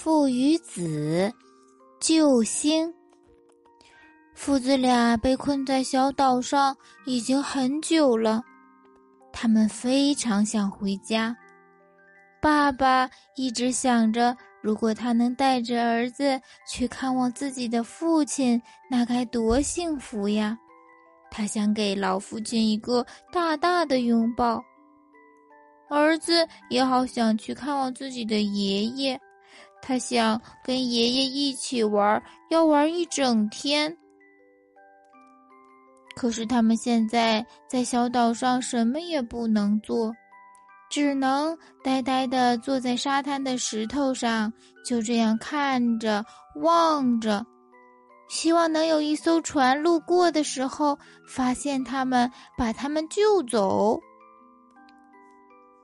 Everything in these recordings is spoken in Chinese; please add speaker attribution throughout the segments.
Speaker 1: 父与子，救星。父子俩被困在小岛上已经很久了，他们非常想回家。爸爸一直想着，如果他能带着儿子去看望自己的父亲，那该多幸福呀！他想给老父亲一个大大的拥抱。儿子也好想去看望自己的爷爷，他想跟爷爷一起玩，要玩一整天。可是他们现在在小岛上，什么也不能做，只能呆呆的坐在沙滩的石头上，就这样看着、望着，希望能有一艘船路过的时候，发现他们，把他们救走。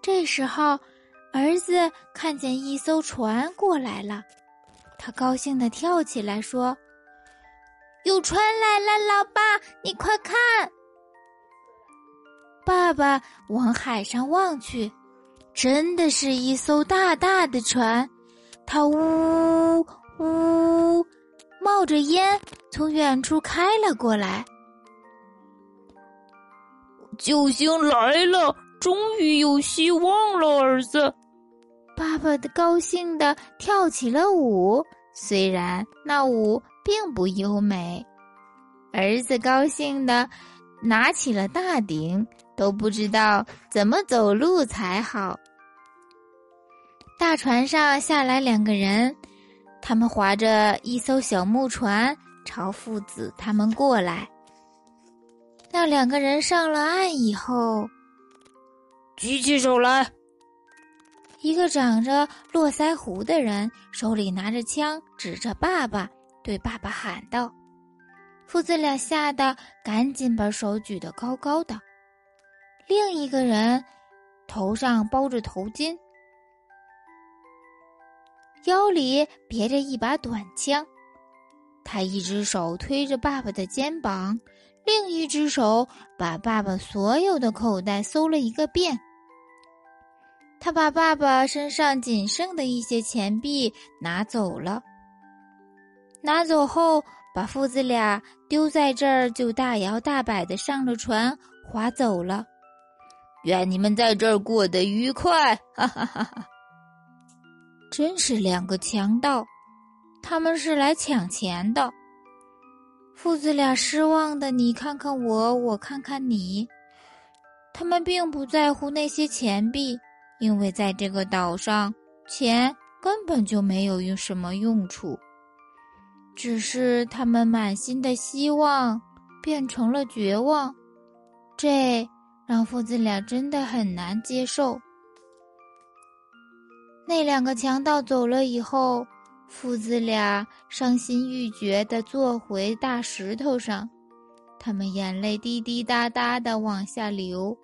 Speaker 1: 这时候，儿子看见一艘船过来了，他高兴的跳起来说：“有船来了，老爸，你快看！”爸爸往海上望去，真的是一艘大大的船，它呜呜冒着烟从远处开了过来。
Speaker 2: 救星来了！终于有希望了，儿子！
Speaker 1: 爸爸的高兴的跳起了舞，虽然那舞并不优美。儿子高兴的拿起了大鼎，都不知道怎么走路才好。大船上下来两个人，他们划着一艘小木船，朝父子他们过来。那两个人上了岸以后。
Speaker 2: 举起手来！
Speaker 1: 一个长着络腮胡的人手里拿着枪，指着爸爸，对爸爸喊道：“父子俩吓得赶紧把手举得高高的。”另一个人头上包着头巾，腰里别着一把短枪，他一只手推着爸爸的肩膀。另一只手把爸爸所有的口袋搜了一个遍。他把爸爸身上仅剩的一些钱币拿走了。拿走后，把父子俩丢在这儿，就大摇大摆的上了船，划走了。
Speaker 2: 愿你们在这儿过得愉快！哈哈哈哈！
Speaker 1: 真是两个强盗，他们是来抢钱的。父子俩失望的，你看看我，我看看你。他们并不在乎那些钱币，因为在这个岛上，钱根本就没有用什么用处。只是他们满心的希望变成了绝望，这让父子俩真的很难接受。那两个强盗走了以后。父子俩伤心欲绝地坐回大石头上，他们眼泪滴滴答答地往下流。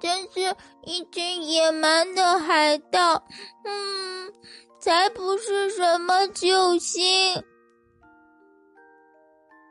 Speaker 1: 真是一群野蛮的海盗，嗯，才不是什么救星。